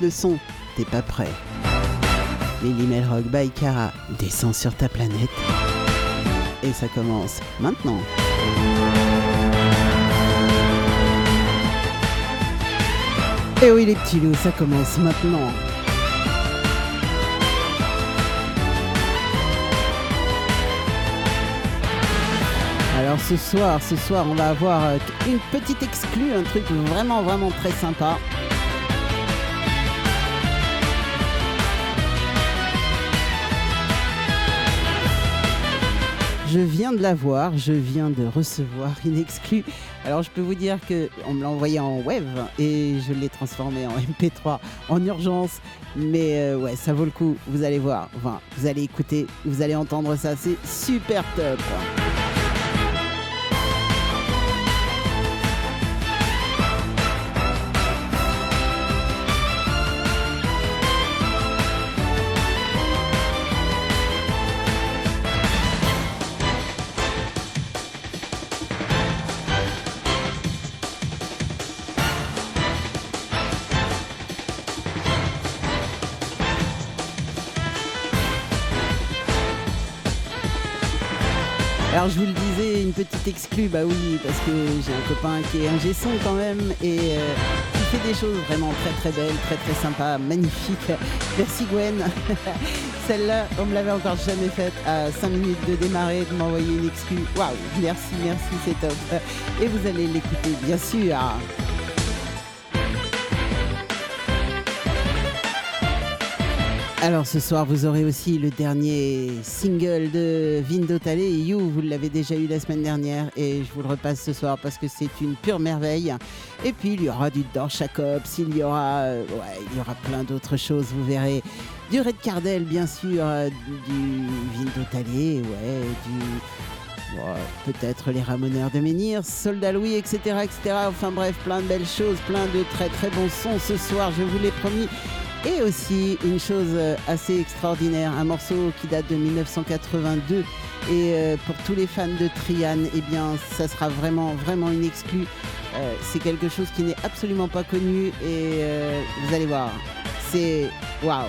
monte le son. T'es pas prêt. Lily Melrock by Cara descend sur ta planète. Et ça commence maintenant. Et oui les petits loups, ça commence maintenant. Alors ce soir, ce soir, on va avoir euh, une petite exclue, un truc vraiment vraiment très sympa. Je viens de la voir, je viens de recevoir une exclue. Alors je peux vous dire que on me l'a envoyé en web et je l'ai transformé en MP3 en urgence. Mais euh, ouais, ça vaut le coup. Vous allez voir, enfin, vous allez écouter, vous allez entendre ça, c'est super top. Petite exclue, bah oui, parce que j'ai un copain qui est un son quand même et euh, qui fait des choses vraiment très très belles, très très sympas, magnifiques. Merci Gwen. Celle-là, on me l'avait encore jamais faite à 5 minutes de démarrer, de m'envoyer une exclue. Waouh, merci, merci, c'est top. Et vous allez l'écouter, bien sûr. Alors ce soir, vous aurez aussi le dernier single de Vindo Tale, You. Vous l'avez déjà eu la semaine dernière et je vous le repasse ce soir parce que c'est une pure merveille. Et puis il y aura du Dor il y aura, euh, ouais, il y aura plein d'autres choses, vous verrez. Du Red Cardell, bien sûr, euh, du Vindo Tale, ouais, du ouais, peut-être les Ramoneurs de Menhir, Soldat Louis, etc., etc. Enfin bref, plein de belles choses, plein de très très bons sons ce soir, je vous l'ai promis. Et aussi une chose euh, assez extraordinaire, un morceau qui date de 1982. Et euh, pour tous les fans de Trian, eh bien, ça sera vraiment, vraiment une exclue. Euh, c'est quelque chose qui n'est absolument pas connu et vous allez voir, c'est waouh.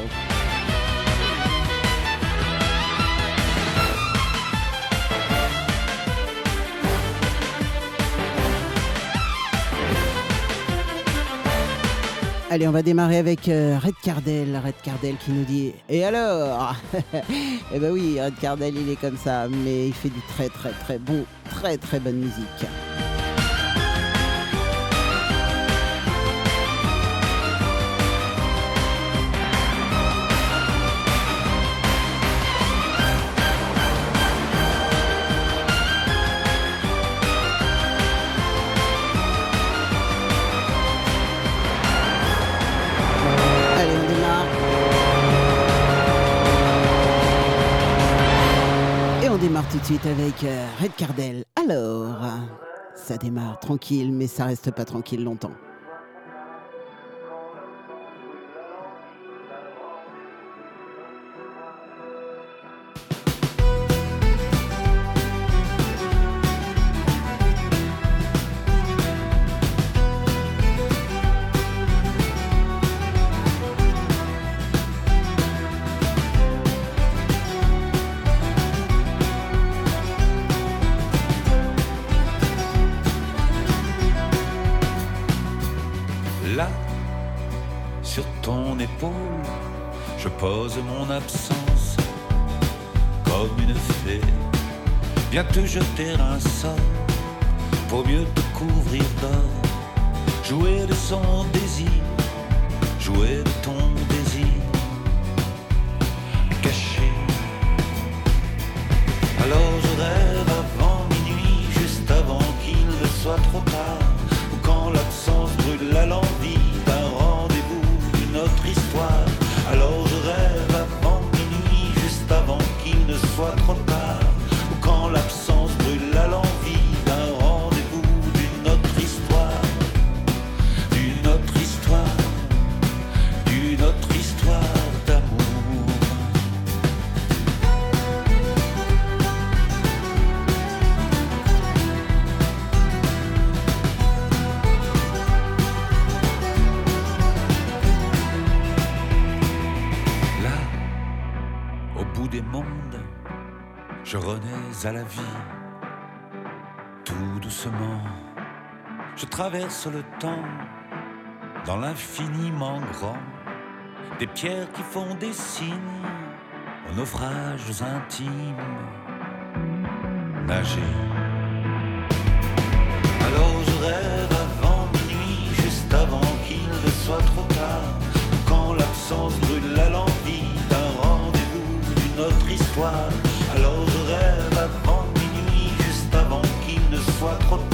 Allez, on va démarrer avec euh, Red Cardell. Red Cardell qui nous dit Et alors? Eh ben oui, Red Cardell, il est comme ça, mais il fait du très très très bon, très très bonne musique. Avec euh, Red Cardell. Alors, ça démarre tranquille, mais ça reste pas tranquille longtemps. Mon absence comme une fée. Te jeter un sort pour mieux te couvrir d'or. Jouer de son désir, jouer de ton à la vie, tout doucement. Je traverse le temps dans l'infiniment grand, des pierres qui font des signes aux naufrages intimes. Nager. Alors je rêve avant minuit, juste avant qu'il ne soit trop tard, quand l'absence brûle la l'envie d'un rendez-vous d'une autre histoire. Soit trop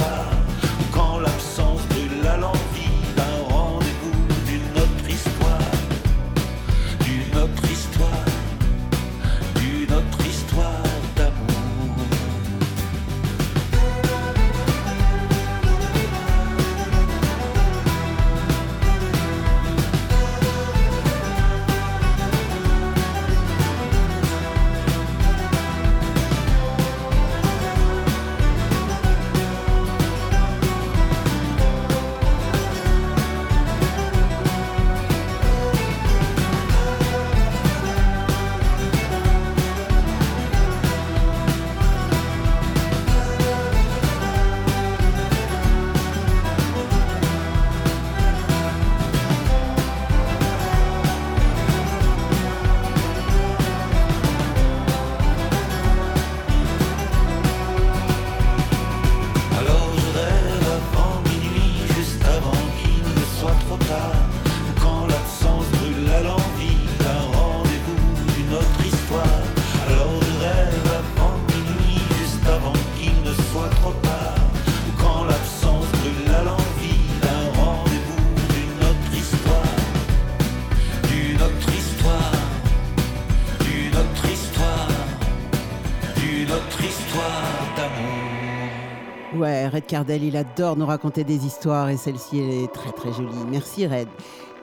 Red Cardell, il adore nous raconter des histoires et celle-ci, elle est très très jolie. Merci Red.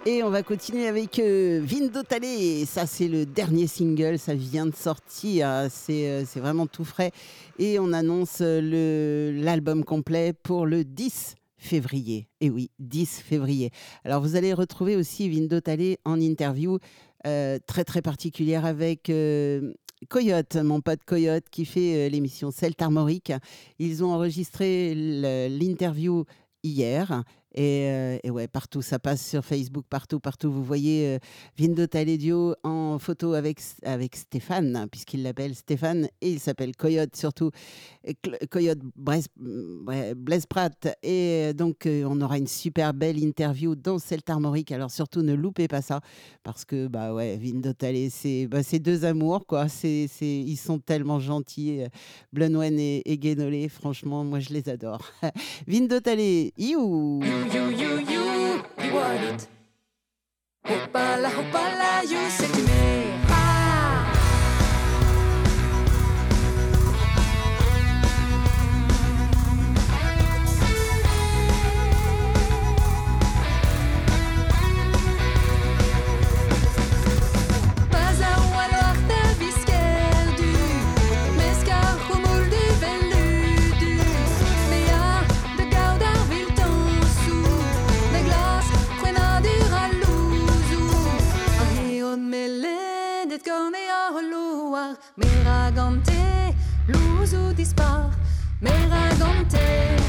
Et on va continuer avec euh, Vindo. Ça, c'est le dernier single, ça vient de sortir. C'est euh, c'est vraiment tout frais. Et on annonce euh, l'album complet pour le 10 février. Et oui, 10 février. Alors, vous allez retrouver aussi Vindo Tale en interview euh, très très particulière avec Coyote, mon pote Coyote, qui fait euh, l'émission Celt Armorique. Ils ont enregistré l'interview hier. Et, euh, et ouais, partout, ça passe sur Facebook, partout, partout. Vous voyez euh, Vindo en photo avec, avec Stéphane, puisqu'il l'appelle Stéphane, et il s'appelle Coyote surtout. Coyote Blaise, ouais, Blaise Pratt. Et euh, donc, euh, on aura une super belle interview dans Celt Armorique. Alors, surtout, ne loupez pas ça, parce que, bah ouais, Vindo c'est bah, deux amours, quoi. C'est, ils sont tellement gentils, Blunwen et, et Guénolé. Franchement, moi, je les adore. Vindo Tale, you You, you, you, you want it. Hoppala, hoppala, you say to me. Ahion mele det gone a luzu dispar Meragante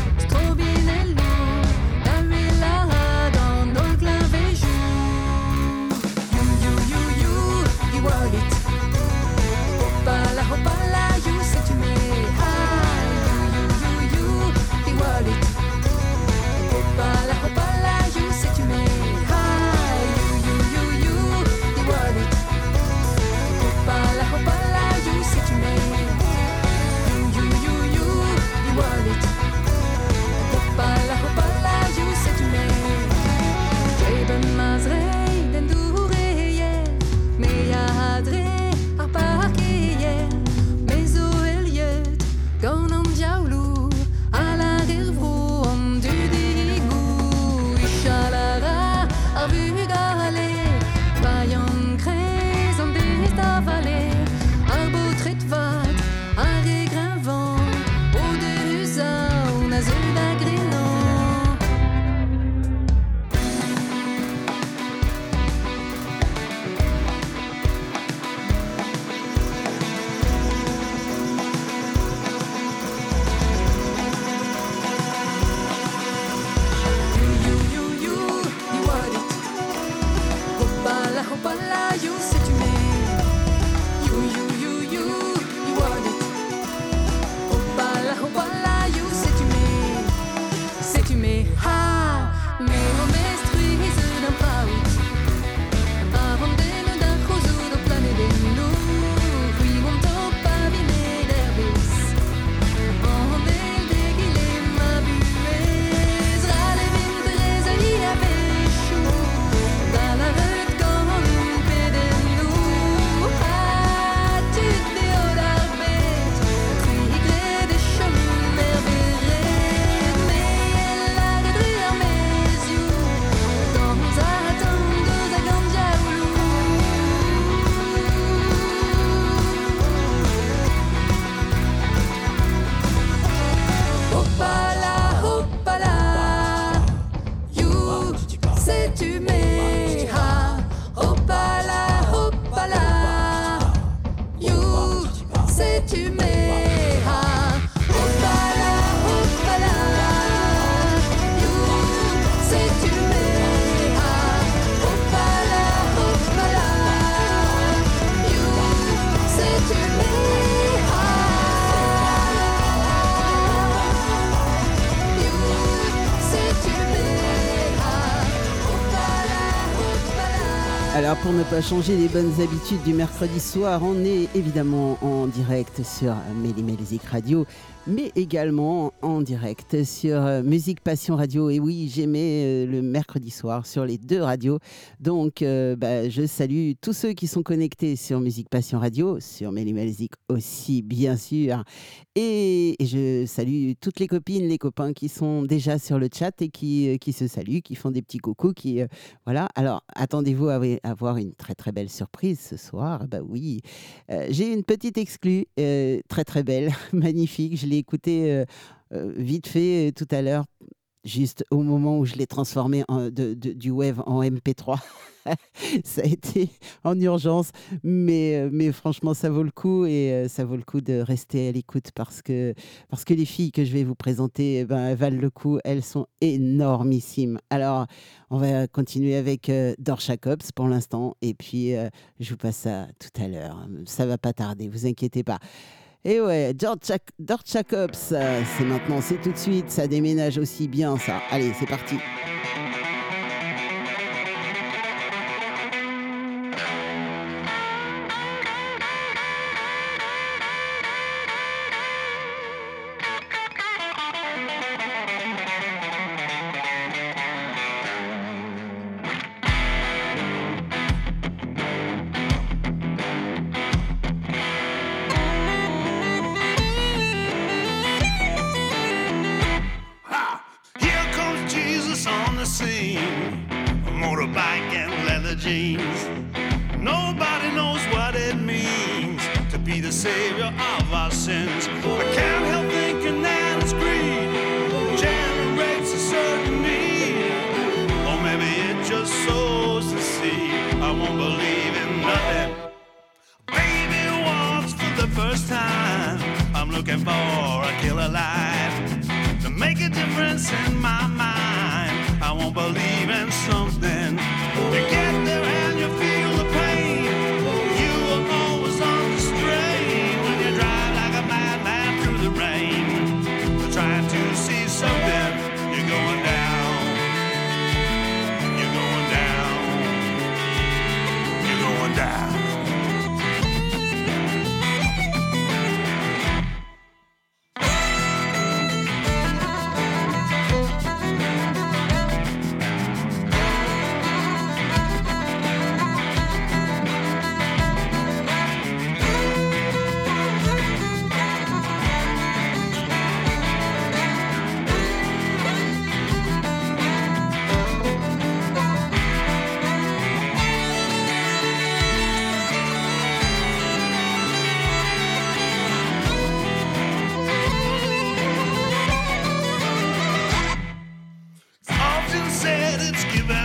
pour ne pas changer les bonnes habitudes du mercredi soir, on est évidemment en direct sur Méli Radio, mais également en direct sur euh, Musique Passion Radio. Et oui, j'aimais euh, le mercredi soir sur les deux radios. Donc euh, bah, je salue tous ceux qui sont connectés sur Musique Passion Radio, sur Méli Music aussi bien sûr. Et, je salue toutes les copines, les copains qui sont déjà sur le chat et qui, qui se saluent, qui font des petits coucous, qui voilà. Alors attendez-vous à avoir une très très belle surprise ce soir? Bah oui, j'ai une petite exclue très très belle, magnifique. Je l'ai écoutée euh, euh, vite fait euh, tout à l'heure, juste au moment où je l'ai transformé du web en MP3. ça a été en urgence, mais, franchement, ça vaut le coup et ça vaut le coup de rester à l'écoute parce que, parce que les filles que je vais vous présenter, eh ben, valent le coup. Elles sont énormissimes. Alors, on va continuer avec euh, pour l'instant et puis je vous passe ça tout à l'heure. Ça va pas tarder, vous inquiétez pas. Et ouais, Dorcha Dorcha Cops, euh, c'est maintenant, c'est tout de suite, ça déménage aussi bien ça. Allez, c'est parti.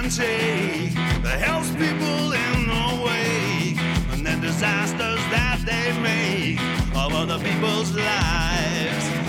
Take. The helps people in the. And the disasters that they make of other people's lives.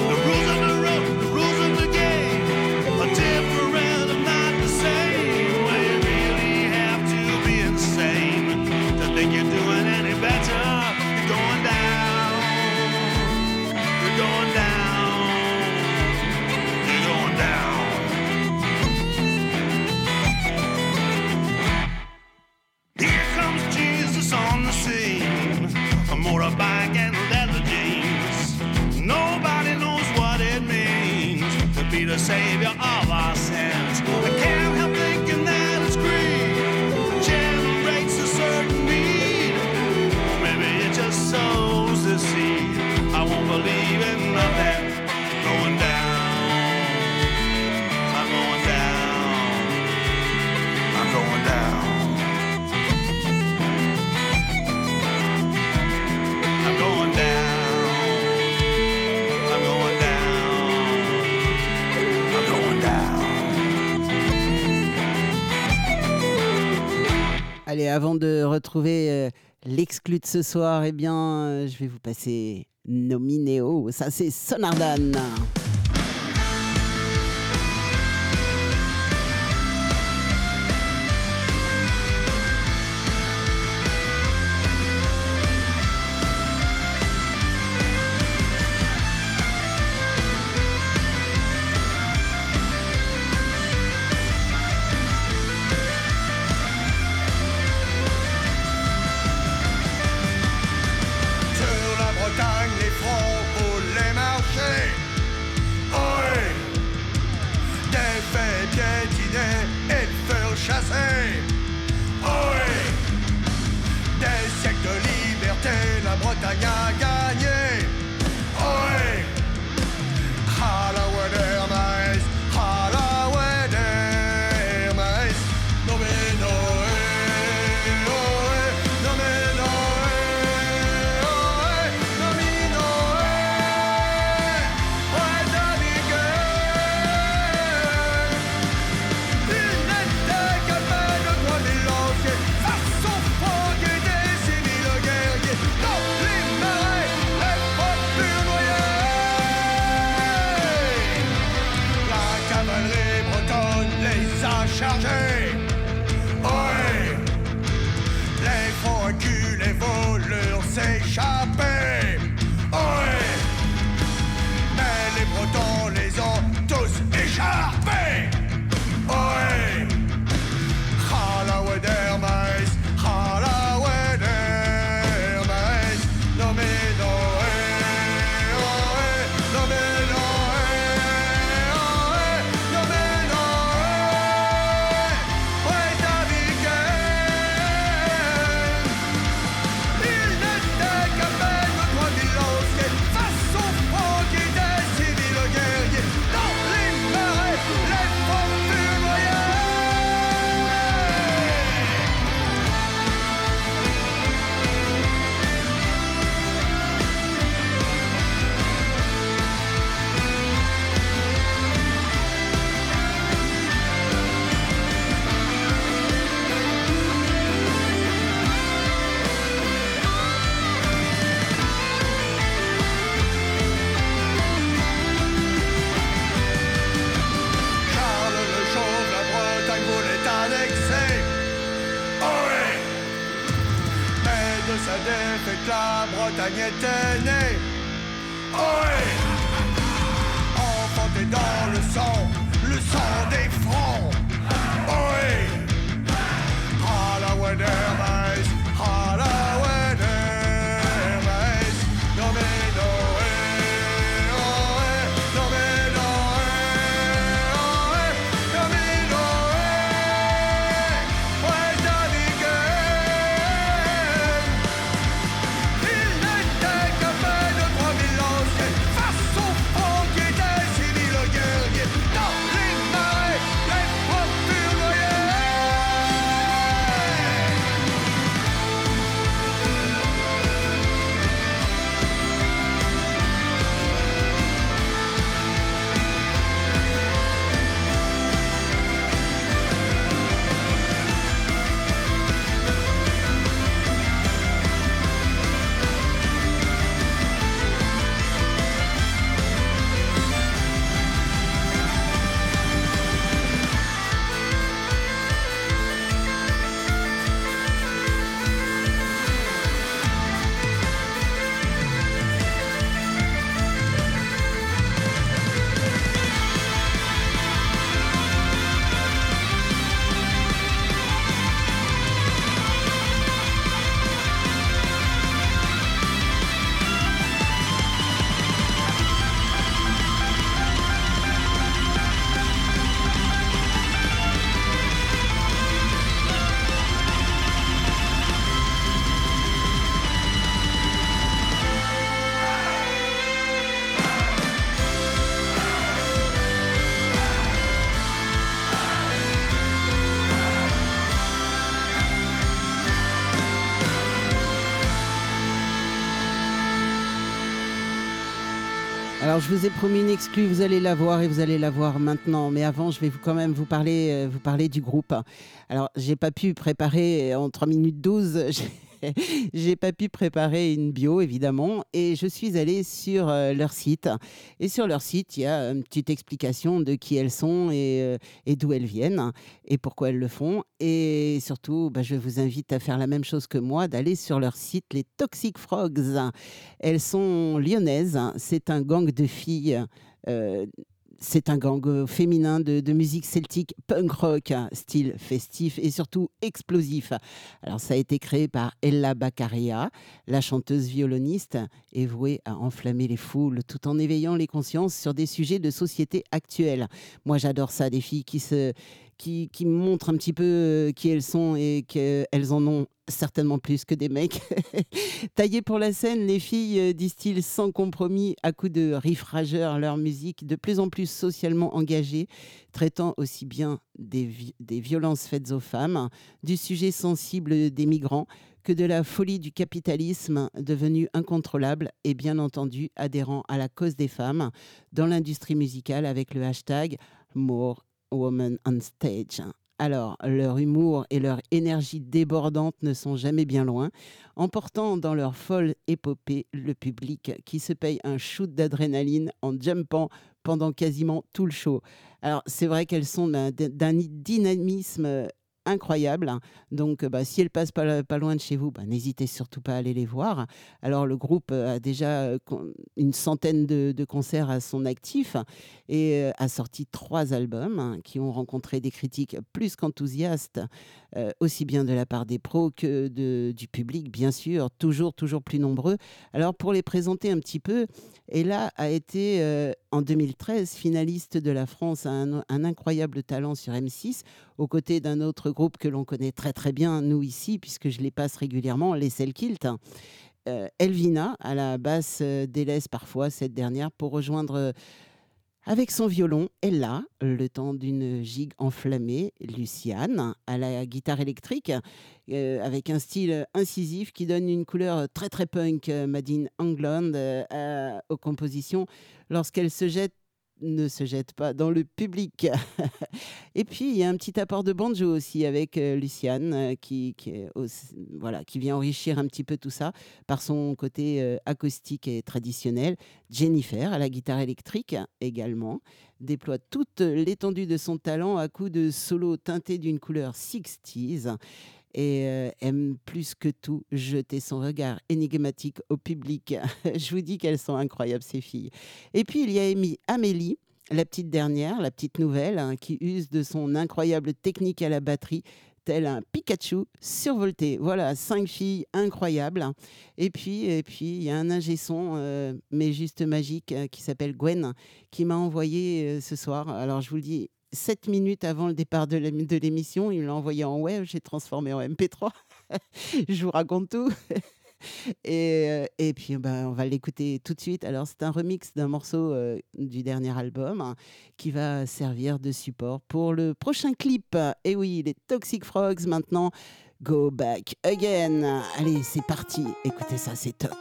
Allez, avant de retrouver euh, l'exclu de ce soir, eh bien, euh, je vais vous passer Nominéo. Ça, c'est Sonardan. Je vous ai promis une exclue, vous allez la voir et vous allez la voir maintenant. Mais avant, je vais vous, quand même vous parler, euh, vous parler du groupe. Alors, j'ai pas pu préparer en 3 minutes 12. j'ai- pas pu préparer une bio, évidemment, et je suis allée sur euh, leur site. Et sur leur site, il y a une petite explication de qui elles sont et, euh, d'où elles viennent et pourquoi elles le font. Et surtout, bah, je vous invite à faire la même chose que moi, d'aller sur leur site, les Toxic Frogs. Elles sont lyonnaises. C'est un gang de filles. euh, c'est un gang euh, féminin de, musique celtique punk rock, hein, style festif et surtout explosif. Alors, ça a été créé par Ella Baccaria, la chanteuse violoniste, et vouée à enflammer les foules tout en éveillant les consciences sur des sujets de société actuelle. Moi, j'adore ça, des filles qui se, qui, montrent un petit peu euh, qui elles sont et qu'elles en ont certainement plus que des mecs. Taillées pour la scène, les filles euh, distillent sans compromis à coups de riff rageurs leur musique de plus en plus socialement engagée, traitant aussi bien des violences faites aux femmes, du sujet sensible des migrants, que de la folie du capitalisme devenu incontrôlable et bien entendu adhérent à la cause des femmes dans l'industrie musicale avec le hashtag More On Stage. Alors, leur humour et leur énergie débordante ne sont jamais bien loin, emportant dans leur folle épopée le public qui se paye un shoot d'adrénaline en jumpant pendant quasiment tout le show. Alors, c'est vrai qu'elles sont d'un d'un dynamisme incroyable. Donc, euh, bah, si elles passent pas, loin de chez vous, bah, n'hésitez surtout pas à aller les voir. Alors, le groupe euh, a déjà euh, une centaine de, concerts à son actif et a sorti trois albums hein, qui ont rencontré des critiques plus qu'enthousiastes, euh, aussi bien de la part des pros que du public, bien sûr, toujours, toujours plus nombreux. Alors, pour les présenter un petit peu, Ella a été euh, en 2013 finaliste de la France un, incroyable talent sur M6, aux côtés d'un autre groupe que l'on connaît très très bien, nous ici, puisque je les passe régulièrement, les Selkilt. Euh, Elvina, à la basse, euh, délaisse parfois cette dernière pour rejoindre avec son violon Ella, le temps d'une gigue enflammée, Luciane, à la guitare électrique, euh, avec un style incisif qui donne une couleur très très punk, euh, made in England, euh, aux compositions, lorsqu'elle se jette ne se jette pas dans le public. Et puis, il y a un petit apport de banjo aussi avec euh, Luciane euh, qui, voilà, qui vient enrichir un petit peu tout ça par son côté euh, acoustique et traditionnel. Jennifer, à la guitare électrique également, déploie toute l'étendue de son talent à coups de solos teintés d'une couleur 60s. Et euh, aime plus que tout jeter son regard énigmatique au public. Je vous dis qu'elles sont incroyables, ces filles. Et puis, il y a Amy- Amélie, la petite dernière, la petite nouvelle, hein, qui use de son incroyable technique à la batterie, tel un Pikachu survolté. Voilà, cinq filles incroyables. Et puis, et puis, il y a un ingé son, euh, mais juste magique, euh, qui s'appelle Gwen, qui m'a envoyé ce soir. Alors, je vous le dis, 7 minutes avant le départ de l'ém- de l'émission, il me l'a envoyé en web, j'ai transformé en MP3. je vous raconte tout. Et, euh, et puis, ben, on va l'écouter tout de suite. Alors, c'est un remix d'un morceau euh, du dernier album hein, qui va servir de support pour le prochain clip. Et oui, les Toxic Frogs maintenant. Go back again. Allez, c'est parti. Écoutez ça, c'est top.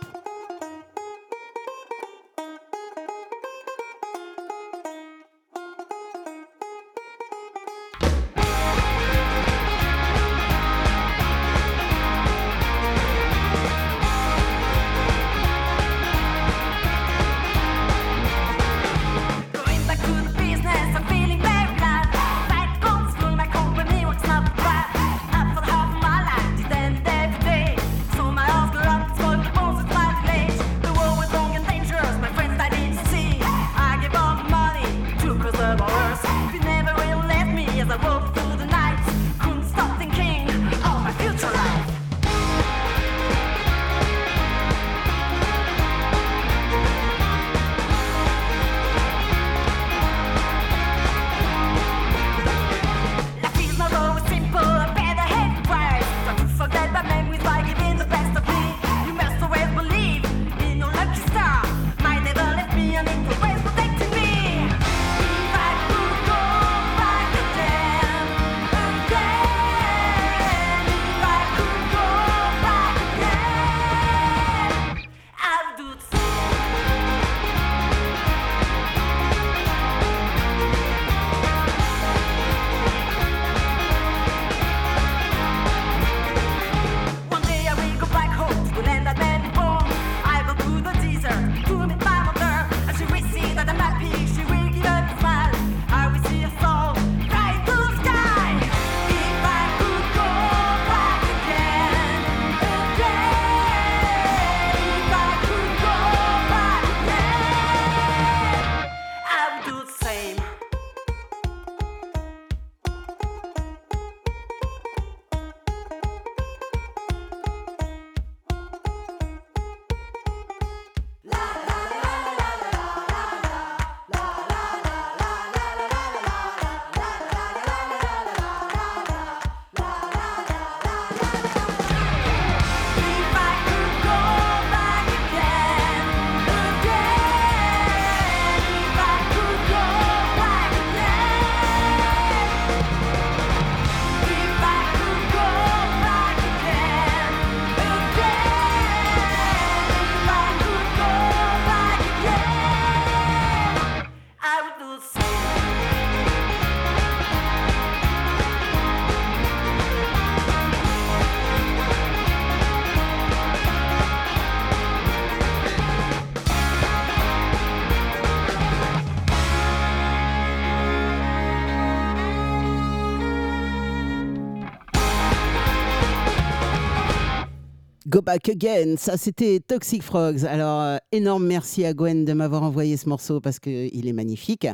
Go Back Again, ça c'était Toxic Frogs. Alors, euh, énorme merci à Gwen de m'avoir envoyé ce morceau parce qu'il est magnifique.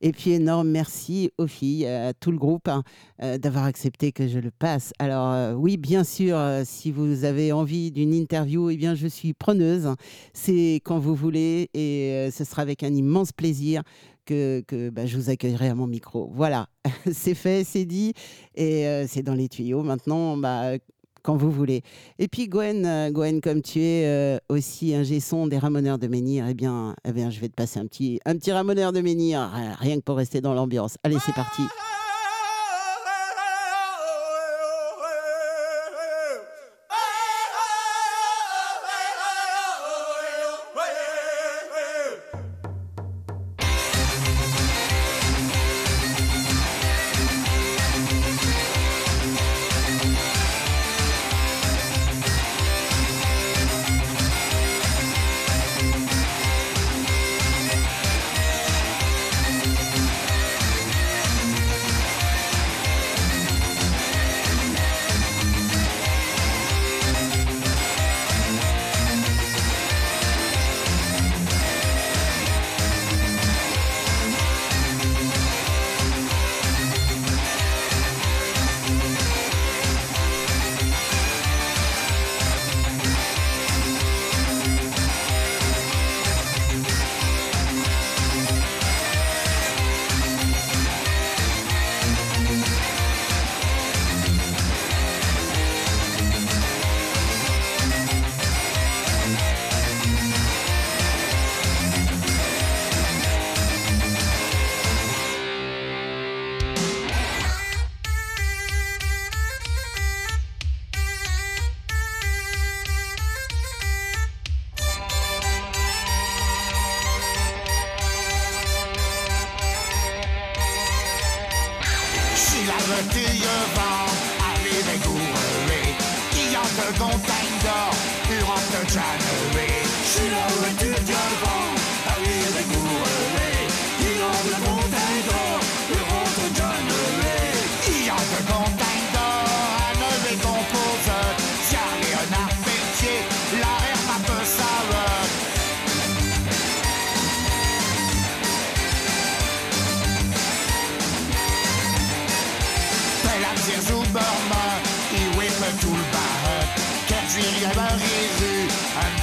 Et puis, énorme merci aux filles, à tout le groupe, hein, euh, d'avoir accepté que je le passe. Alors, euh, oui, bien sûr, si vous avez envie d'une interview, eh bien, je suis preneuse. C'est quand vous voulez et ce sera avec un immense plaisir que, que, bah, je vous accueillerai à mon micro. Voilà, c'est fait, c'est dit et c'est dans les tuyaux. Maintenant, bah, quand vous voulez. Et puis Gwen, euh, Gwen, comme tu es euh, aussi un son des Ramoneurs de Menhir, eh bien, eh bien, je vais te passer un petit, un petit Ramoneur de Menhir, rien que pour rester dans l'ambiance. Allez, c'est parti.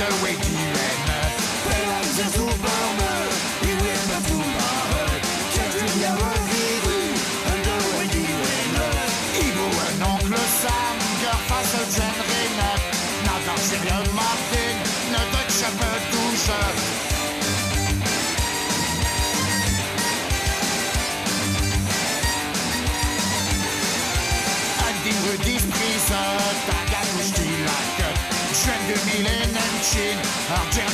no way I'm down.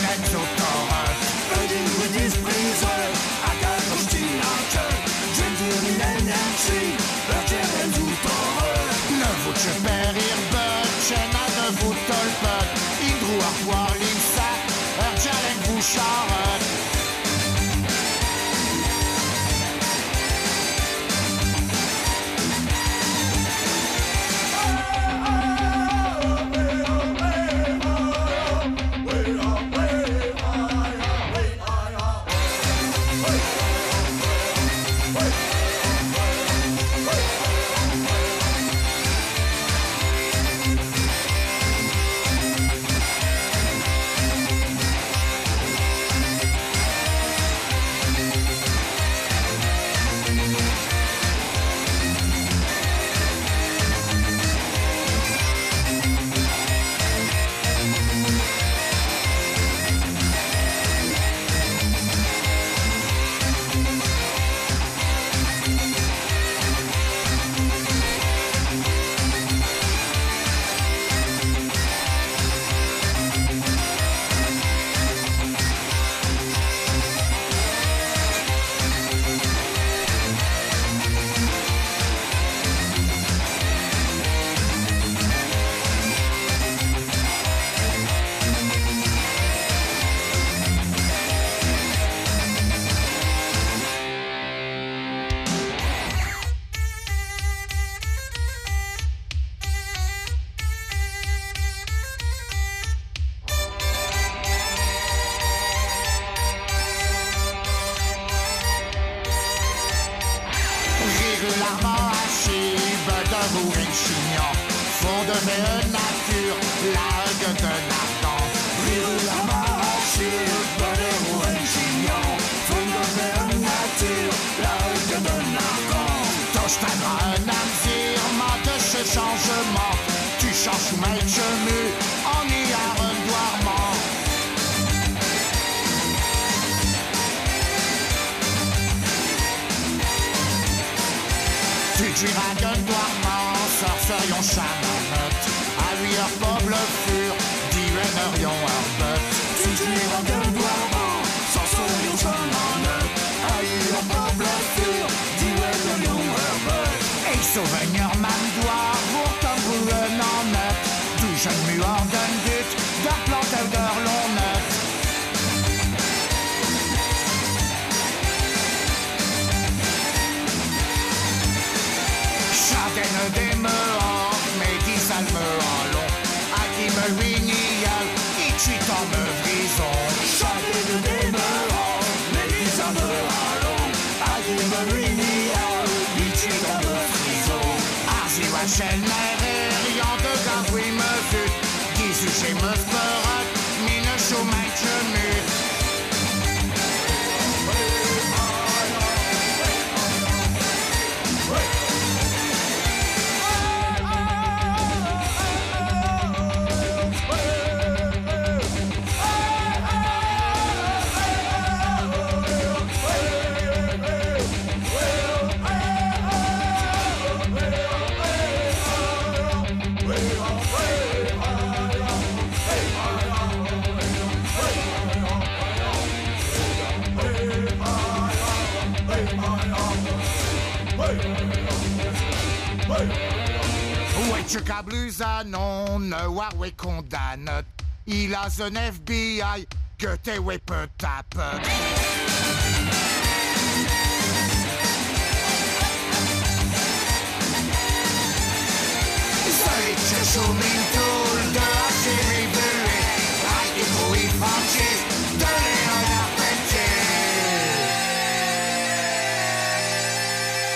me démeur Wetchuka blusa non Warwe condamne. Il a un FBI Goethe we peut tape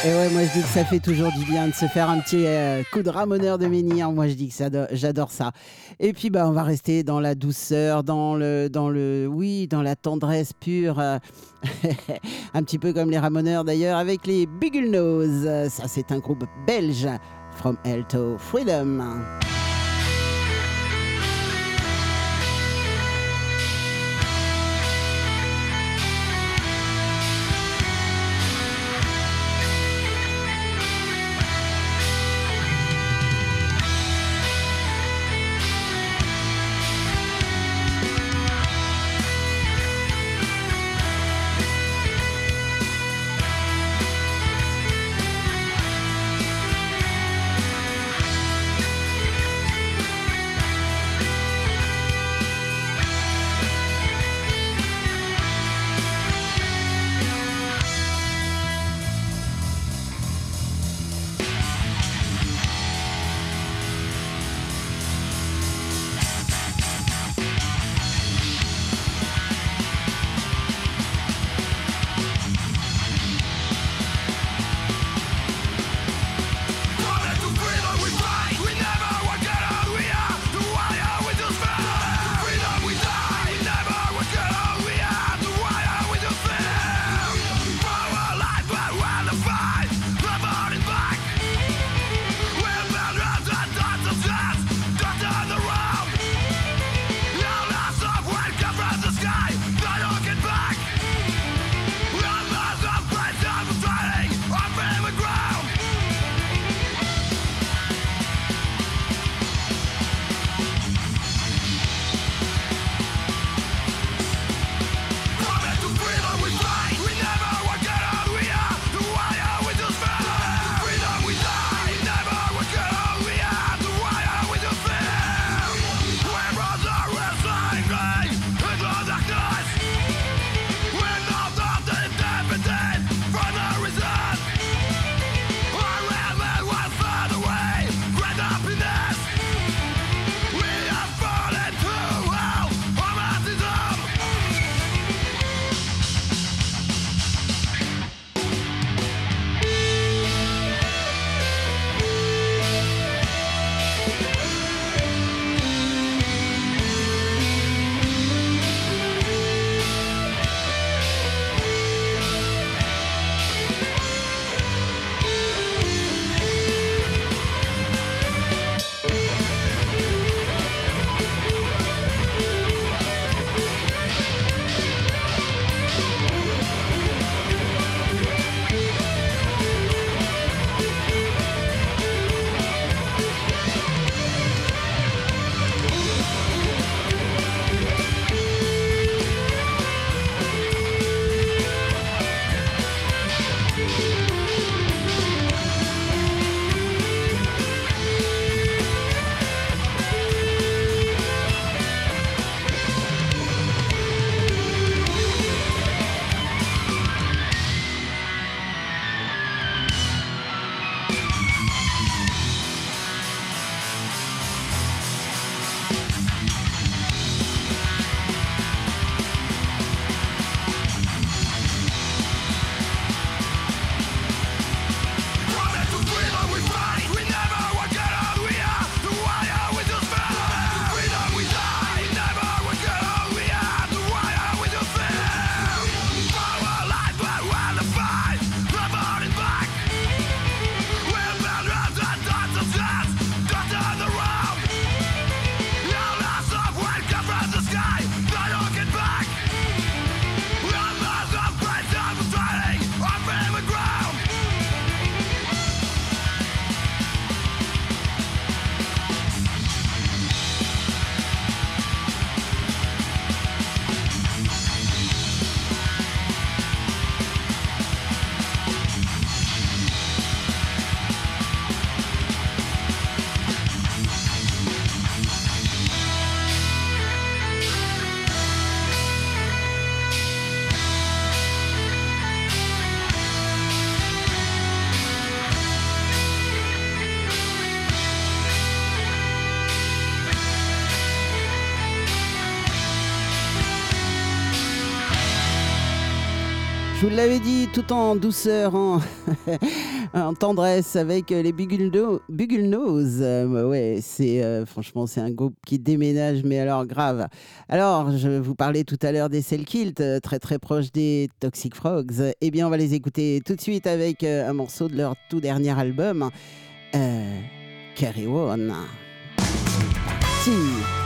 Et ouais, moi je dis que ça fait toujours du bien de se faire un petit euh, coup de ramoneur de menhir. Moi je dis que j'adore ça. Et puis bah on va rester dans la douceur, dans le, dans le, oui, dans la tendresse pure. euh, un petit peu comme les ramoneurs d'ailleurs avec les Biggle Nose. Ça c'est un groupe belge. From Hell to Freedom. Vous l'avez dit, tout en douceur, en, tendresse, avec les Bugle Nose. Euh, ouais, c'est euh, franchement, c'est un groupe qui déménage, mais alors grave. Alors, je vous parlais tout à l'heure des Selkilt, euh, très très proche des Toxic Frogs. Eh bien, on va les écouter tout de suite avec un morceau de leur tout dernier album, euh, Carry On. C'est parti.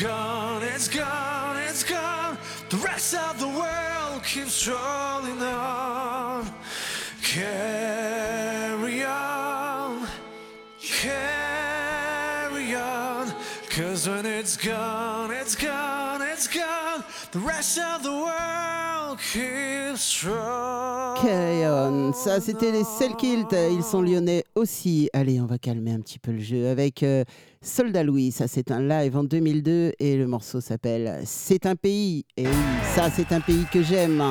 gone, it's gone, it's gone. The rest of the world keeps rolling on. Carry on, carry on. Cause when it's gone, it's gone, it's gone. Kayon, ça c'était les Selkilt, ils sont lyonnais aussi. Allez, on va calmer un petit peu le jeu avec euh, Soldat Louis, ça c'est un live en 2002 et le morceau s'appelle C'est un pays. Et oui, ça c'est un pays que j'aime.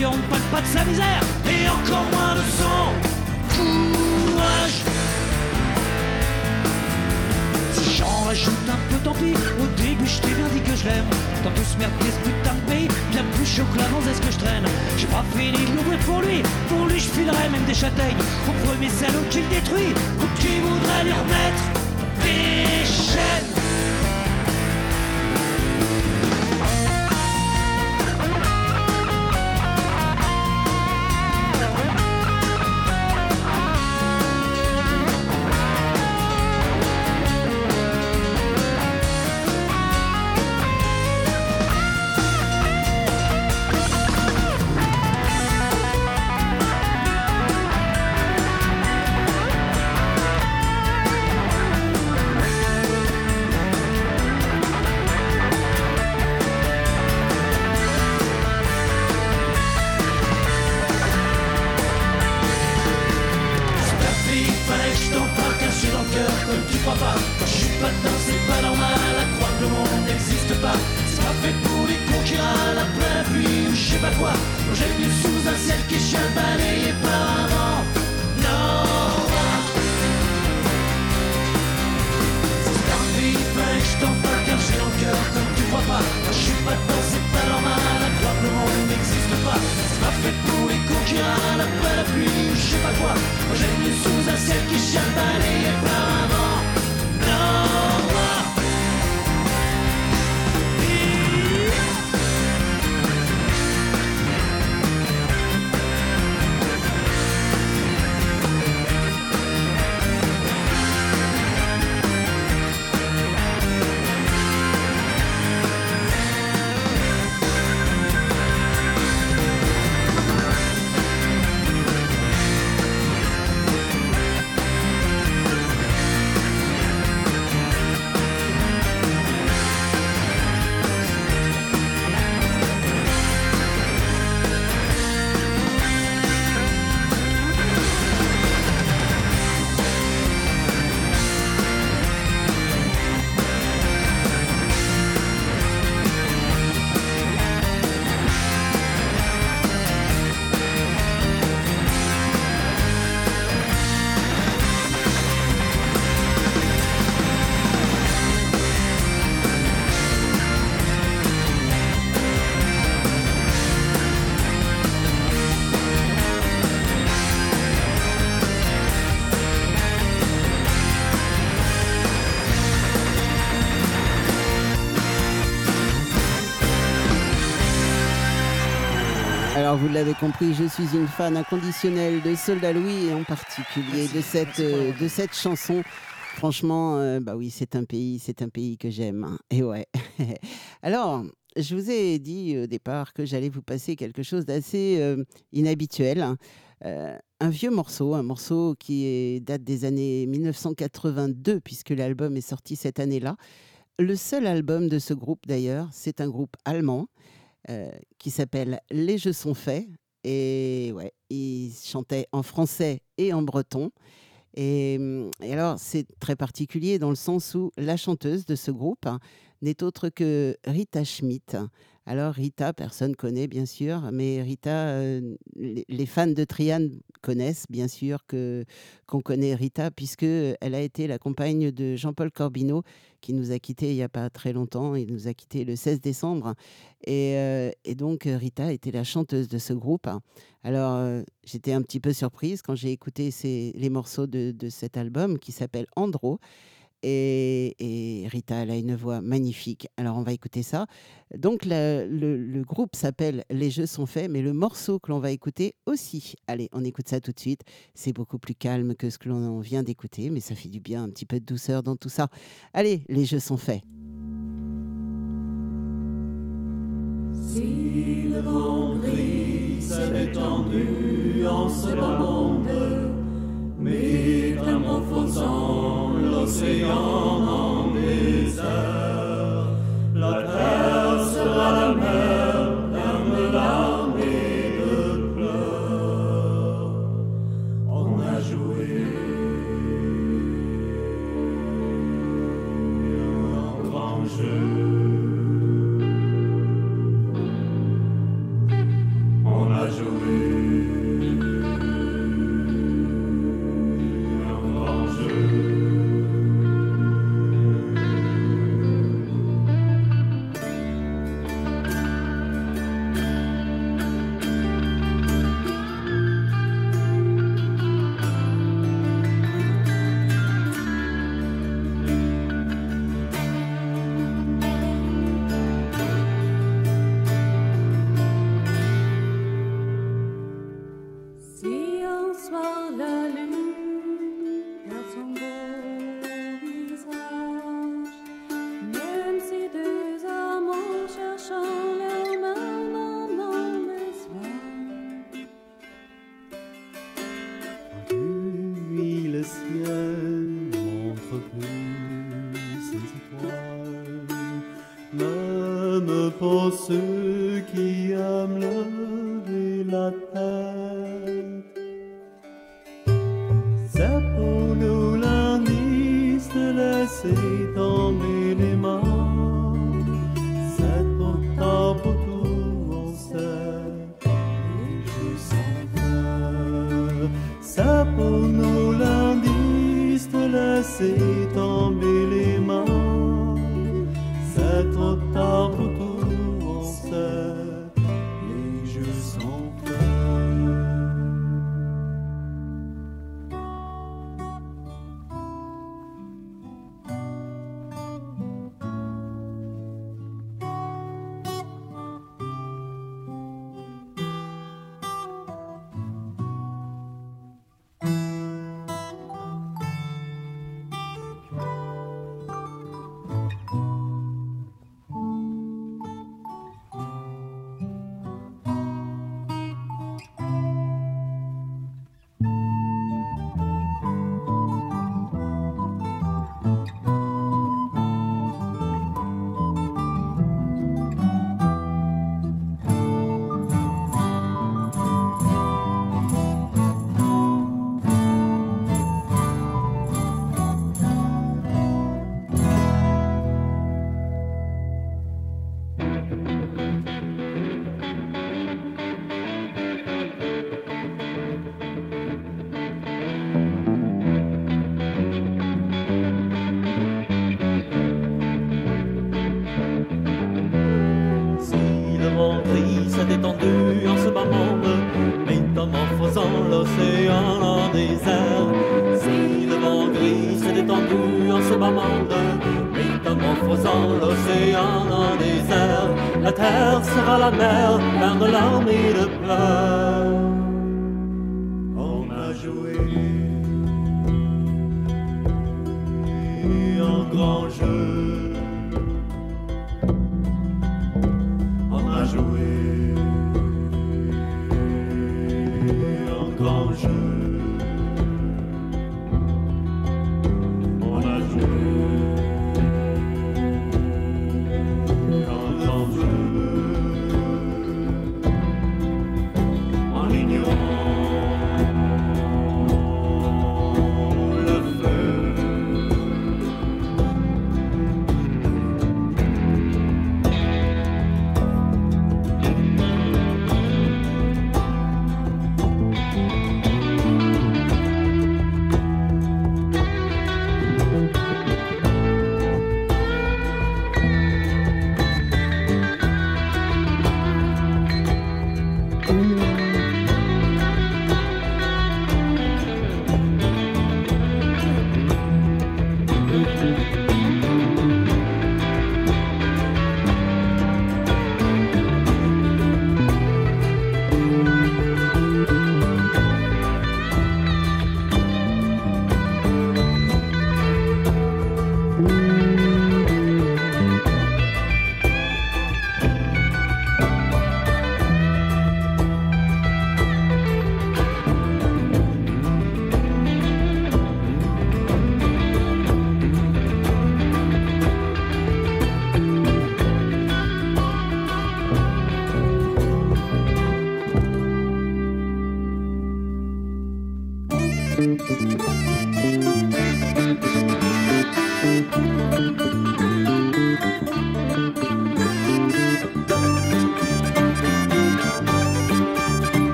et on ne parle pas de sa misère et encore moins de son courage. Si j'en rajoute un peu, tant pis. Au début, je t'ai bien dit que je. Tant que ce merde, qu'est-ce que t'as pays Bien plus chaud que l'avance, est-ce que je traîne J'ai pas fini de l'ouvrir pour lui. Pour lui, je filerai même des châtaignes. Au premier salaud qu'il détruit ou qui voudrait lui remettre. Vous l'avez compris, je suis une fan inconditionnelle de Soldat Louis et en particulier de cette, euh, de cette chanson. Franchement, euh, bah oui, c'est un pays, c'est un pays que j'aime. hein. Et ouais. Alors, je vous ai dit au départ que j'allais vous passer quelque chose d'assez euh, inhabituel. Euh, un vieux morceau, un morceau qui est- date des années 1982 puisque l'album est sorti cette année-là. Le seul album de ce groupe d'ailleurs, c'est un groupe allemand euh, qui s'appelle Les Jeux sont faits. Et ouais, ils chantaient en français et en breton. Et, hum, et alors, c'est très particulier dans le sens où la chanteuse de ce groupe n'est autre que Rita Schmidt. Alors, Rita, personne connaît bien sûr, mais Rita, euh, les, les fans de Trian connaissent bien sûr que qu'on connaît Rita, puisque elle a été la compagne de Jean-Paul Corbineau, qui nous a quittés il n'y a pas très longtemps. Il nous a quittés le 16 décembre. Et, euh, et donc, euh, Rita était la chanteuse de ce groupe. Alors, euh, j'étais un petit peu surprise quand j'ai écouté ces- les morceaux de, de cet album qui s'appelle Andro. Et, Rita, elle a une voix magnifique. Alors, on va écouter ça. Donc, le, groupe s'appelle Les Jeux sont faits, mais le morceau que l'on va écouter aussi. Allez, on écoute ça tout de suite. C'est beaucoup plus calme que ce que l'on vient d'écouter, mais ça fait du bien, un petit peu de douceur dans tout ça. Allez, les jeux sont faits. Si le gris s'est en métamorphosant l'océan en désert, la terre sera la mer commande. Comme l'océan en désert, la terre sera la mer, plein de larmes et de pleurs.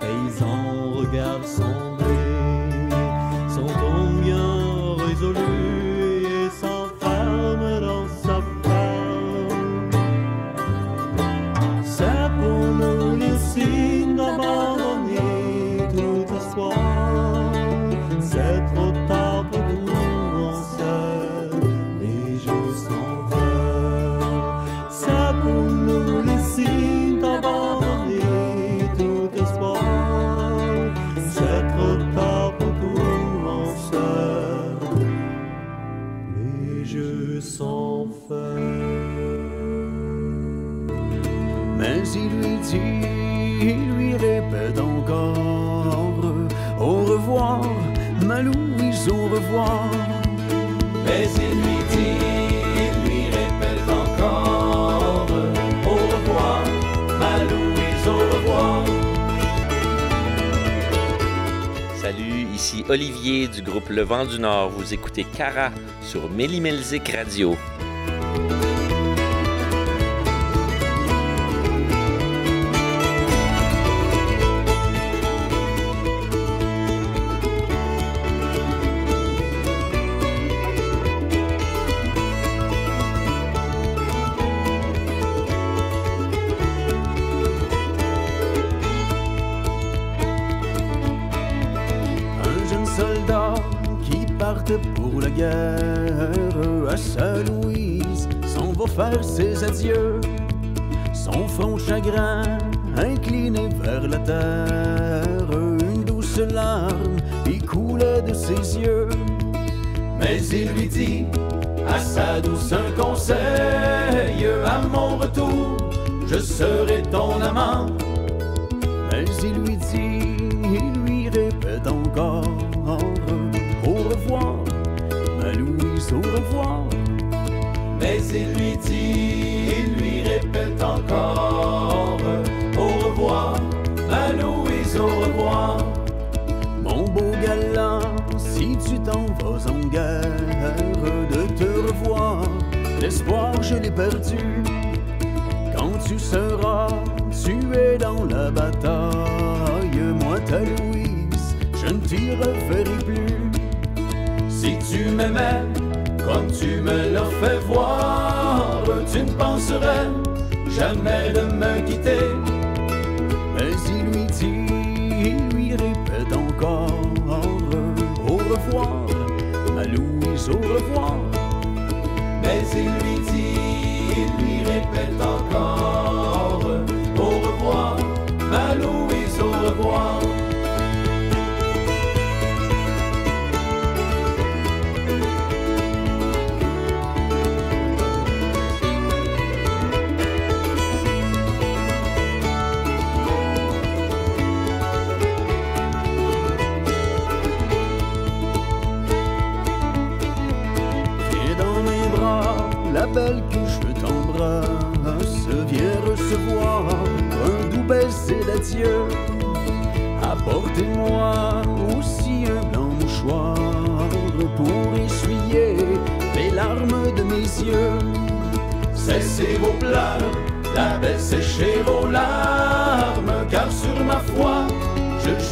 paysan regarde son Olivier du groupe Le Vent du Nord. Vous écoutez Cara sur Mélimelzik Radio.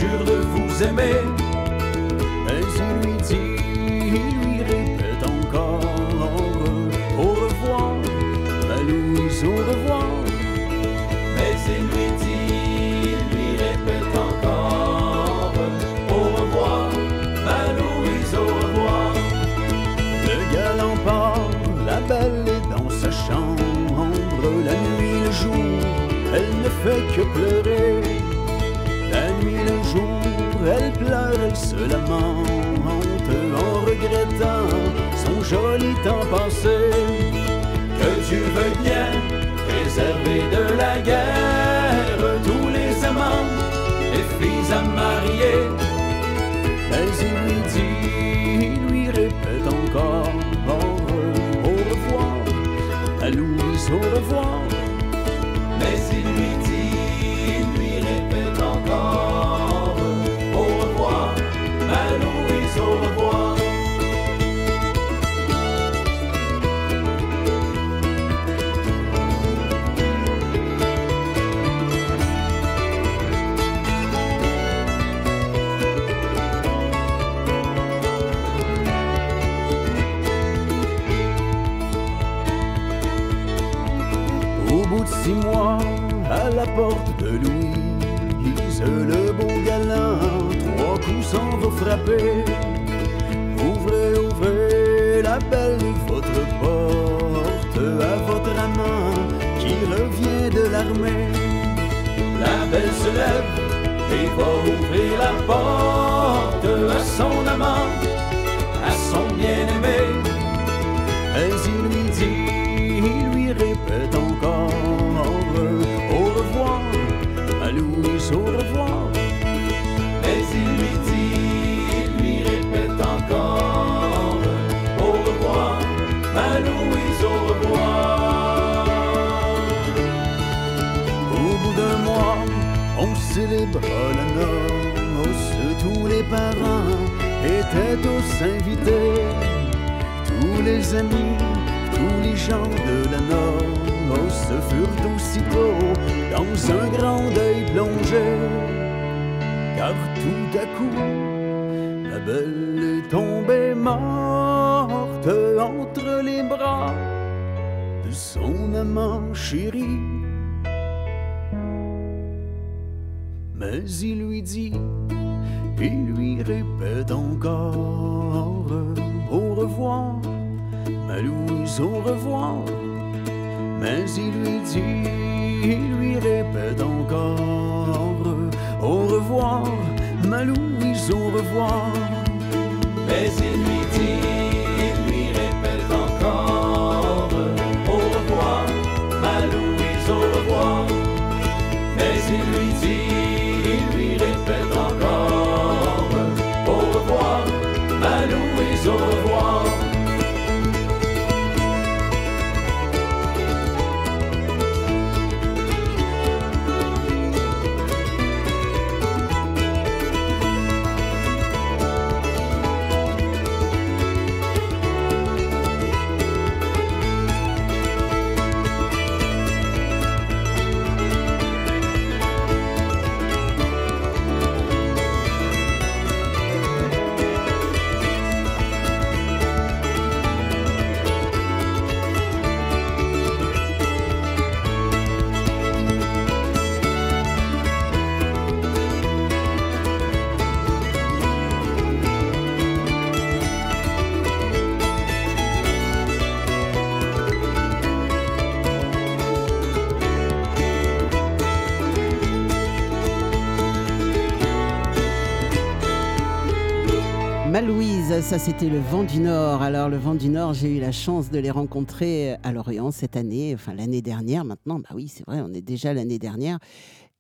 Jure de vous aimer. Mais il lui dit, il lui répète encore Au revoir, ma Louise, au revoir. Mais il lui dit, il lui répète encore Au revoir, ma Louise, au revoir. Le galant part, la belle est dans sa chambre La nuit, le jour, elle ne fait que pleurer se lamente en regrettant son joli temps passé. Que Dieu veuille bien préserver de la guerre tous les amants et filles à marier. Mais il lui dit, il lui répète encore au revoir, à Louise, au revoir. Porte de Louise, le beau galant, trois coups s'en va frapper. Ouvrez, ouvrez la belle votre porte à votre amant qui revient de l'armée. La belle se lève et va ouvrir la porte à son amant, à son bien-aimé. Étaient tous invités tous les amis, tous les gens de la noce furent aussitôt dans un grand deuil plongé. Car tout à coup, la belle est tombée morte entre les bras de son amant chéri. Ça c'était le vent du Nord. Alors le vent du Nord, j'ai eu la chance de les rencontrer à Lorient cette année, enfin l'année dernière maintenant. Bah oui, c'est vrai, on est déjà l'année dernière.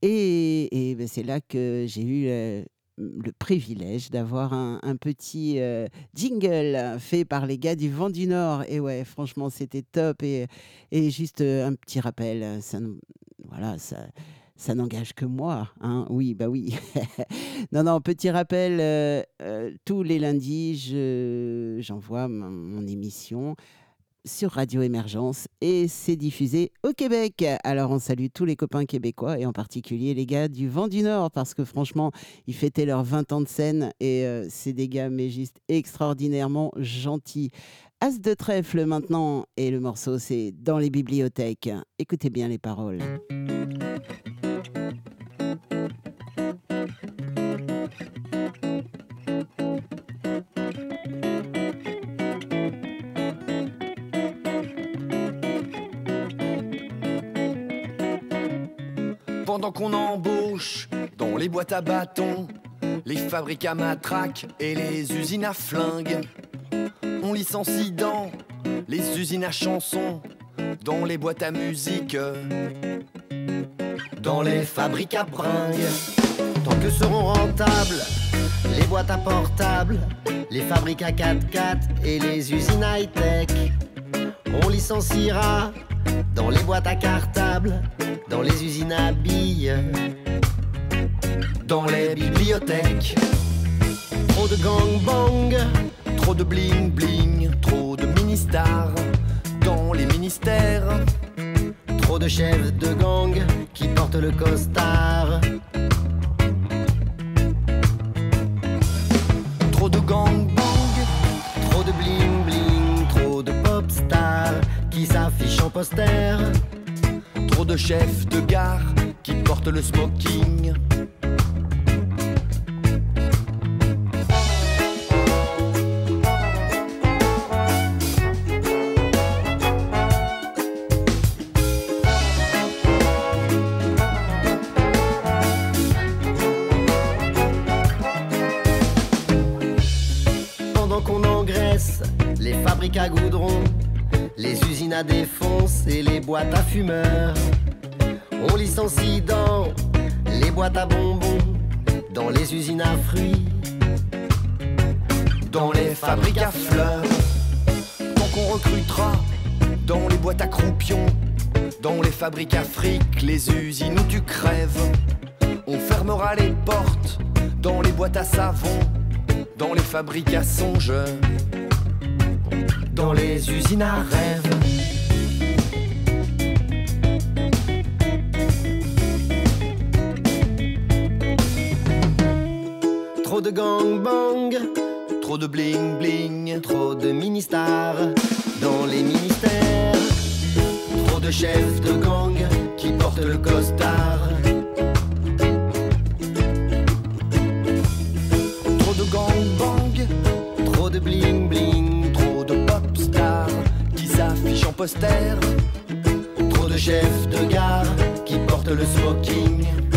Et, ben, c'est là que j'ai eu euh, le privilège d'avoir un, petit euh, jingle fait par les gars du Vent du Nord. Et ouais, franchement, c'était top. Et, juste euh, un petit rappel, ça, voilà, ça, ça n'engage que moi. Hein oui, bah oui. non, non, petit rappel, euh, euh, tous les lundis, je- j'envoie mon, mon émission sur Radio Émergence et c'est diffusé au Québec. Alors on salue tous les copains québécois et en particulier les gars du Vent du Nord parce que franchement, ils fêtaient leurs 20 ans de scène et euh, c'est des gars mais juste extraordinairement gentils. As de trèfle maintenant et le morceau c'est dans les bibliothèques. Écoutez bien les paroles. Pendant qu'on embauche dans les boîtes à bâtons, les fabriques à matraques et les usines à flingues, on licencie dans les usines à chansons, dans les boîtes à musique, dans les fabriques à bringues. Tant que seront rentables les boîtes à portables, les fabriques à 4x4 et les usines high-tech, on licenciera dans les boîtes à cartables, dans les usines à billes, dans les bibliothèques. Trop de gangbang, trop de bling bling, trop de mini-stars dans les ministères. Trop de chefs de gang qui portent le costard. Trop de gangbang, qui s'affichent en poster. Trop de chefs de gare qui portent le smoking. Pendant qu'on engraisse les fabriques à goudron, les usines à défonce et les boîtes à fumeurs, on licencie dans les boîtes à bonbons, dans les usines à fruits, dans les fabriques à fleurs. Tant qu'on recrutera dans les boîtes à croupions, dans les fabriques à fric, les usines où tu crèves. On fermera les portes dans les boîtes à savon, dans les fabriques à songe, dans les usines à rêve. trop de gangbang, trop de bling bling, trop de mini-stars dans les ministères, trop de chefs de gang qui portent le costard. Poster. Trop de chefs de gare qui portent le smoking.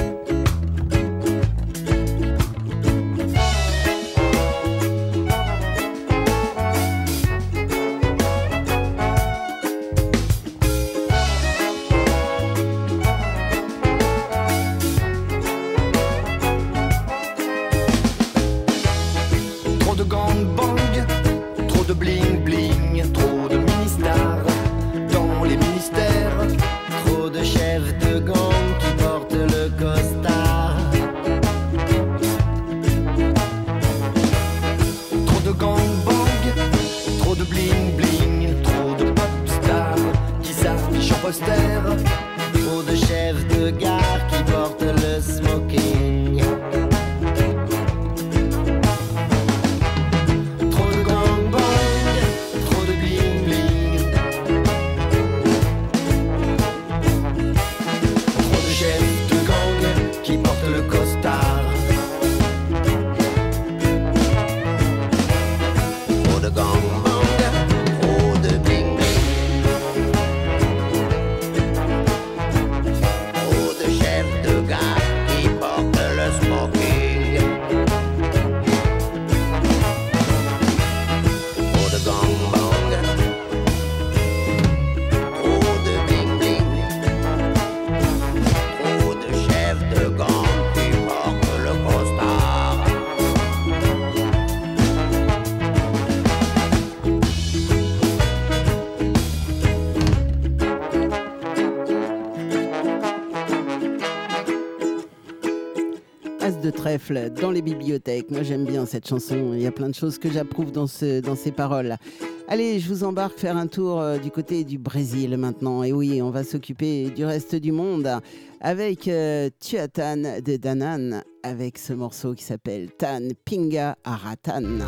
Dans les bibliothèques. Moi, j'aime bien cette chanson. Il y a plein de choses que j'approuve dans ces paroles. Allez, je vous embarque faire un tour euh, du côté du Brésil maintenant. Et oui, on va s'occuper du reste du monde avec euh, Tuatan de Danan, avec ce morceau qui s'appelle Tan Pinga Aratan.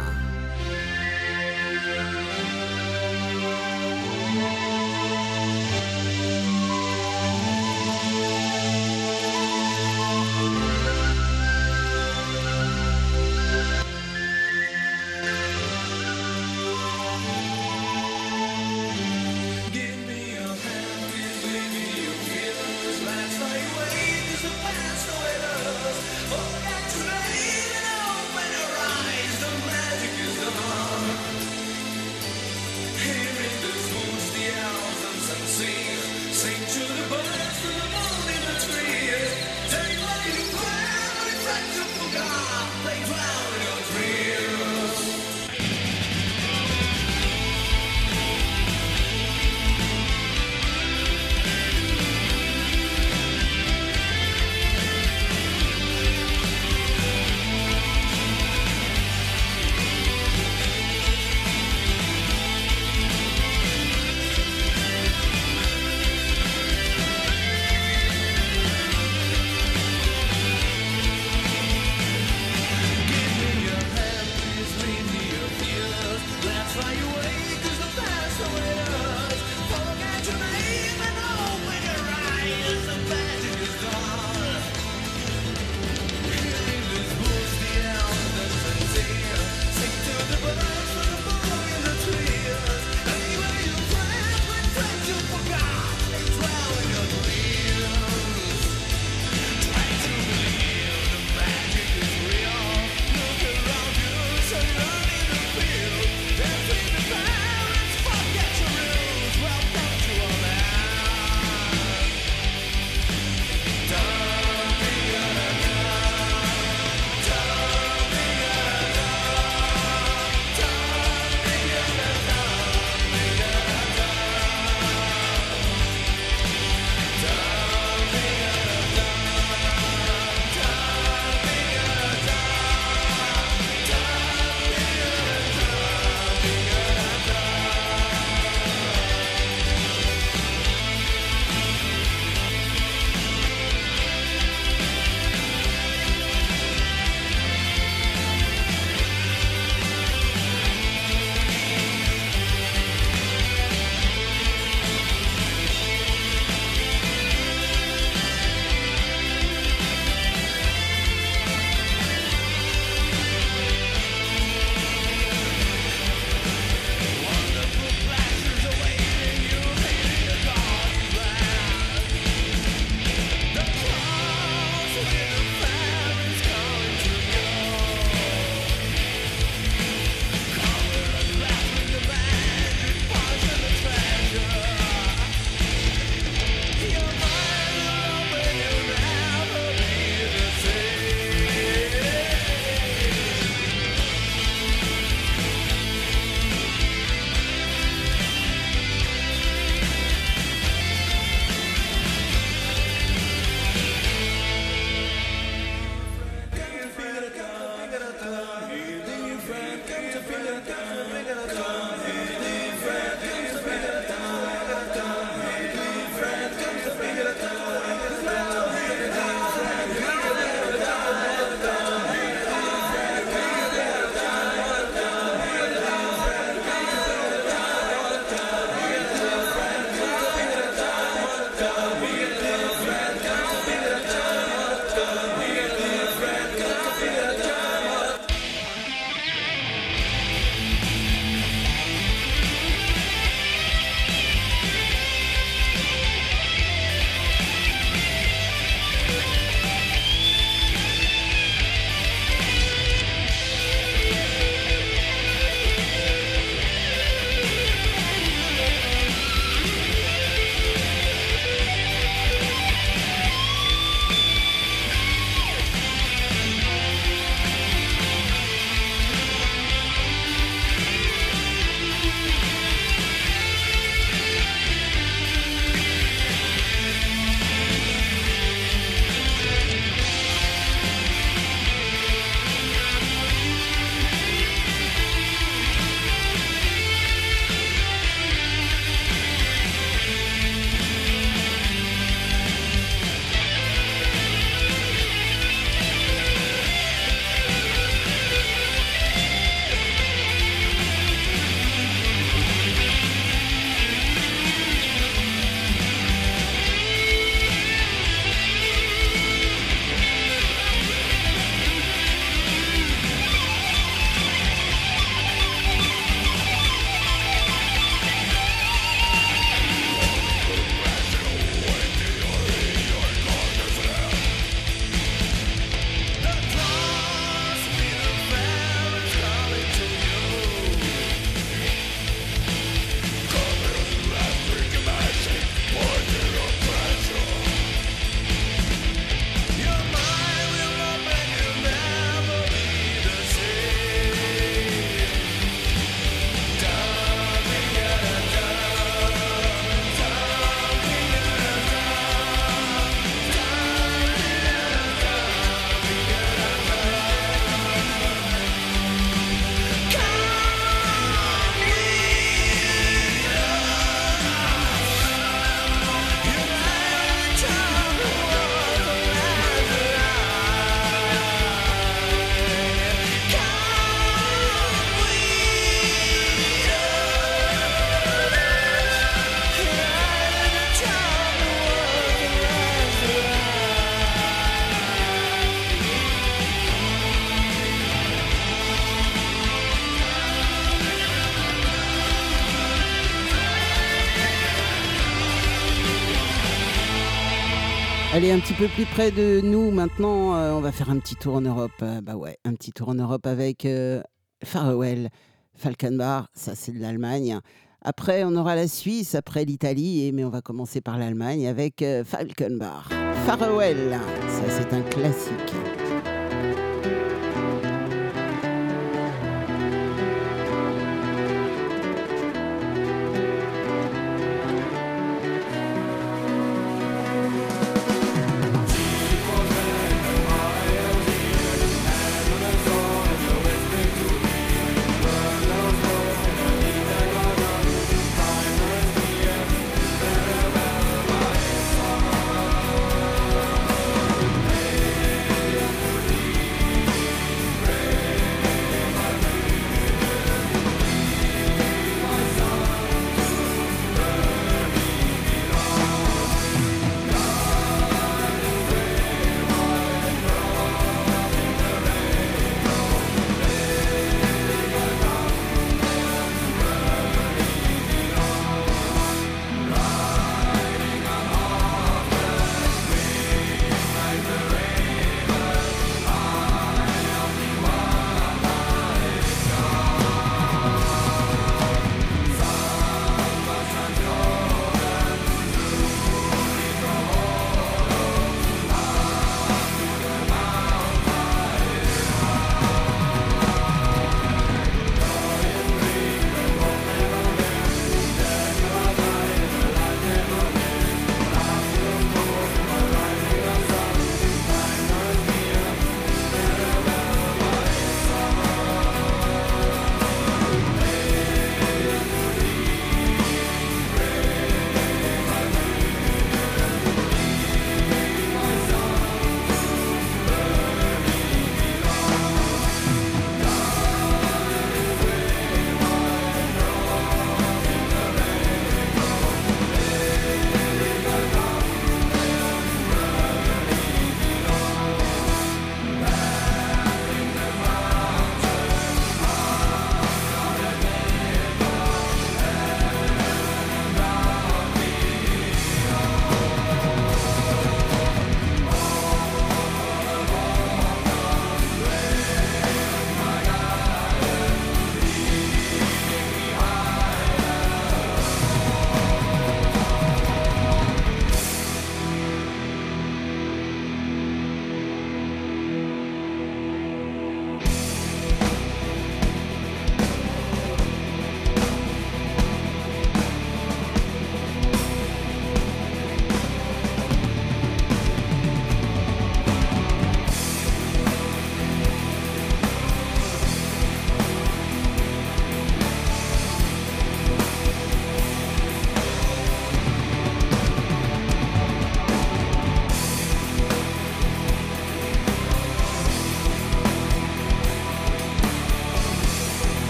Un petit peu plus près de nous maintenant, euh, on va faire un petit tour en Europe. Euh, bah ouais, un petit tour en Europe avec euh, Farewell, Falkenbach, ça c'est de l'Allemagne. Après, on aura la Suisse, après l'Italie, mais on va commencer par l'Allemagne avec Falkenbach. Farewell, ça c'est un classique.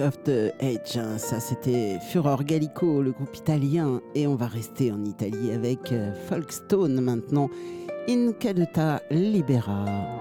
Of the Edge, hein. ça c'était Furor Gallico, le groupe italien, et on va rester en Italie avec euh, Folkstone maintenant, In Caduta Libera.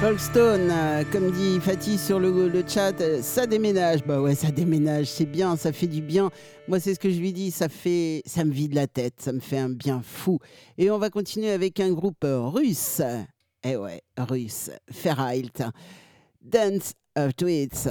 Folkstone, euh, comme dit Fatih sur le, chat, euh, ça déménage. Bah ouais, ça déménage, c'est bien, ça fait du bien. Moi, c'est ce que je lui dis, ça fait, ça me vide la tête, ça me fait un bien fou. Et on va continuer avec un groupe euh, russe. Eh ouais, russe, Ferrailt. Dance of Tweets.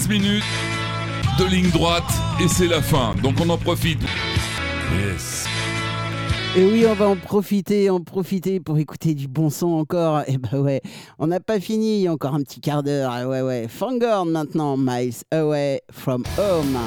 15 minutes de ligne droite et c'est la fin. Donc on en profite. Yes. Et oui, on va en profiter, en profiter pour écouter du bon son encore. Et bah ouais, on n'a pas fini, il y a encore un petit quart d'heure. Ah ouais, ouais. Fangorn maintenant, Miles Away from Home.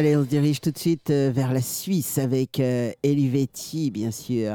Allez, on se dirige tout de suite euh, vers la Suisse avec euh, Elivetti, bien sûr.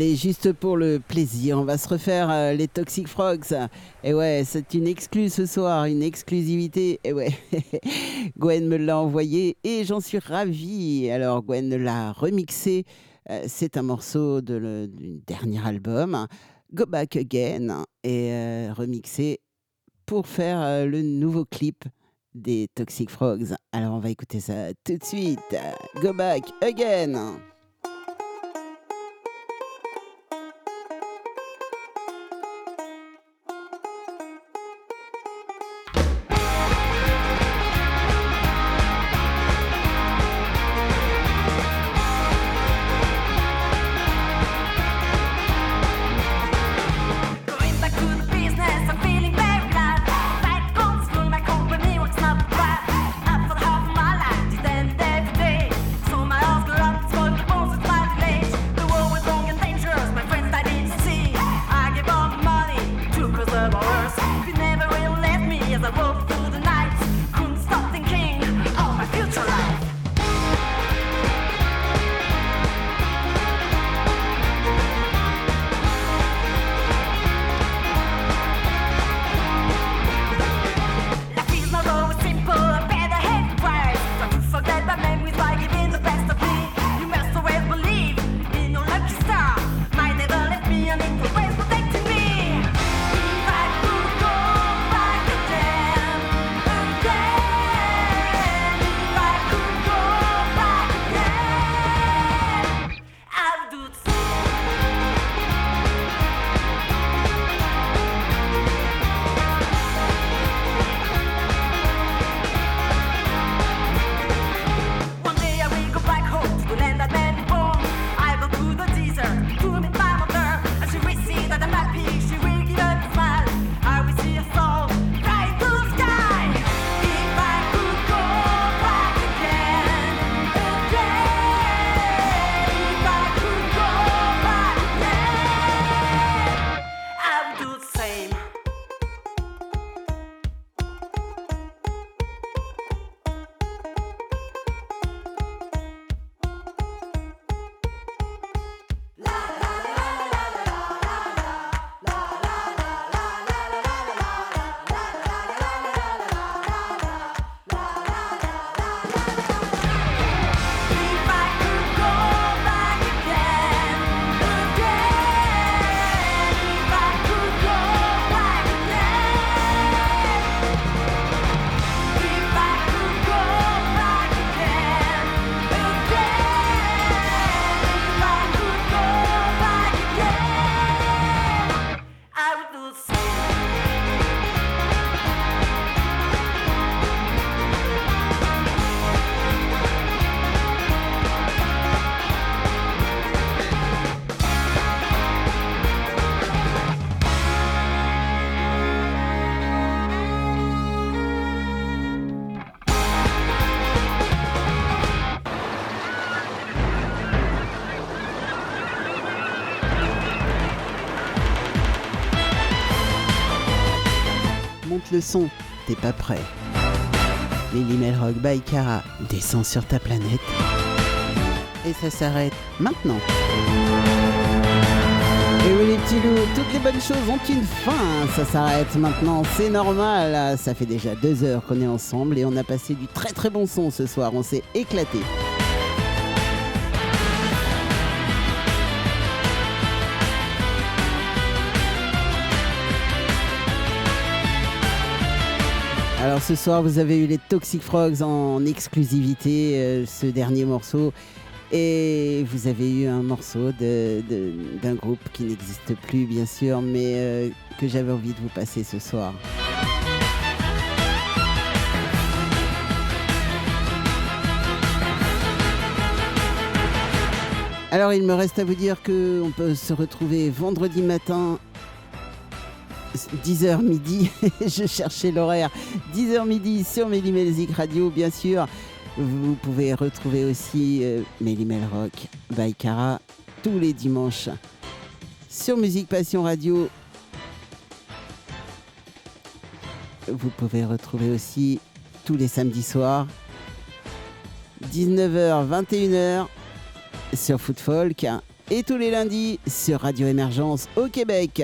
Allez, juste pour le plaisir, on va se refaire euh, les Toxic Frogs. Et ouais, c'est une exclue ce soir, une exclusivité. Et ouais, Gwen me l'a envoyé et j'en suis ravi. Alors, Gwen l'a remixé. Euh, c'est un morceau de le- du dernier album, Go Back Again, et euh, remixé pour faire le nouveau clip des Toxic Frogs. Alors, on va écouter ça tout de suite. Go Back Again. Le son, t'es pas prêt. Lily Melrock by Cara descend sur ta planète. Et ça s'arrête maintenant. Et oui les petits loups, toutes les bonnes choses ont une fin. Ça s'arrête maintenant, c'est normal. Ça fait déjà deux heures qu'on est ensemble et on a passé du très très bon son ce soir. On s'est éclaté. Ce soir, vous avez eu les Toxic Frogs en exclusivité, euh, ce dernier morceau. Et vous avez eu un morceau d'un groupe qui n'existe plus, bien sûr, mais euh, que j'avais envie de vous passer ce soir. Alors il me reste à vous dire que on peut se retrouver vendredi matin 10h midi, je cherchais l'horaire, 10h midi sur Mélimelzik Radio, bien sûr. Vous pouvez retrouver aussi euh, Mélimel Rock by tous les dimanches sur Musique Passion Radio. Vous pouvez retrouver aussi tous les samedis soirs, 19h, 21h sur Foot Folk. et tous les lundis sur Radio Émergence au Québec.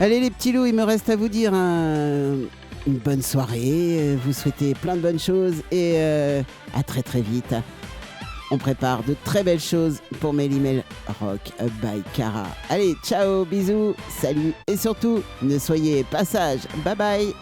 Allez les petits loups, il me reste à vous dire un- une bonne soirée, vous souhaitez plein de bonnes choses et euh, à très très vite. On prépare de très belles choses pour Mélimel Rock by Cara. Allez, ciao, bisous, salut et surtout, ne soyez pas sages. Bye bye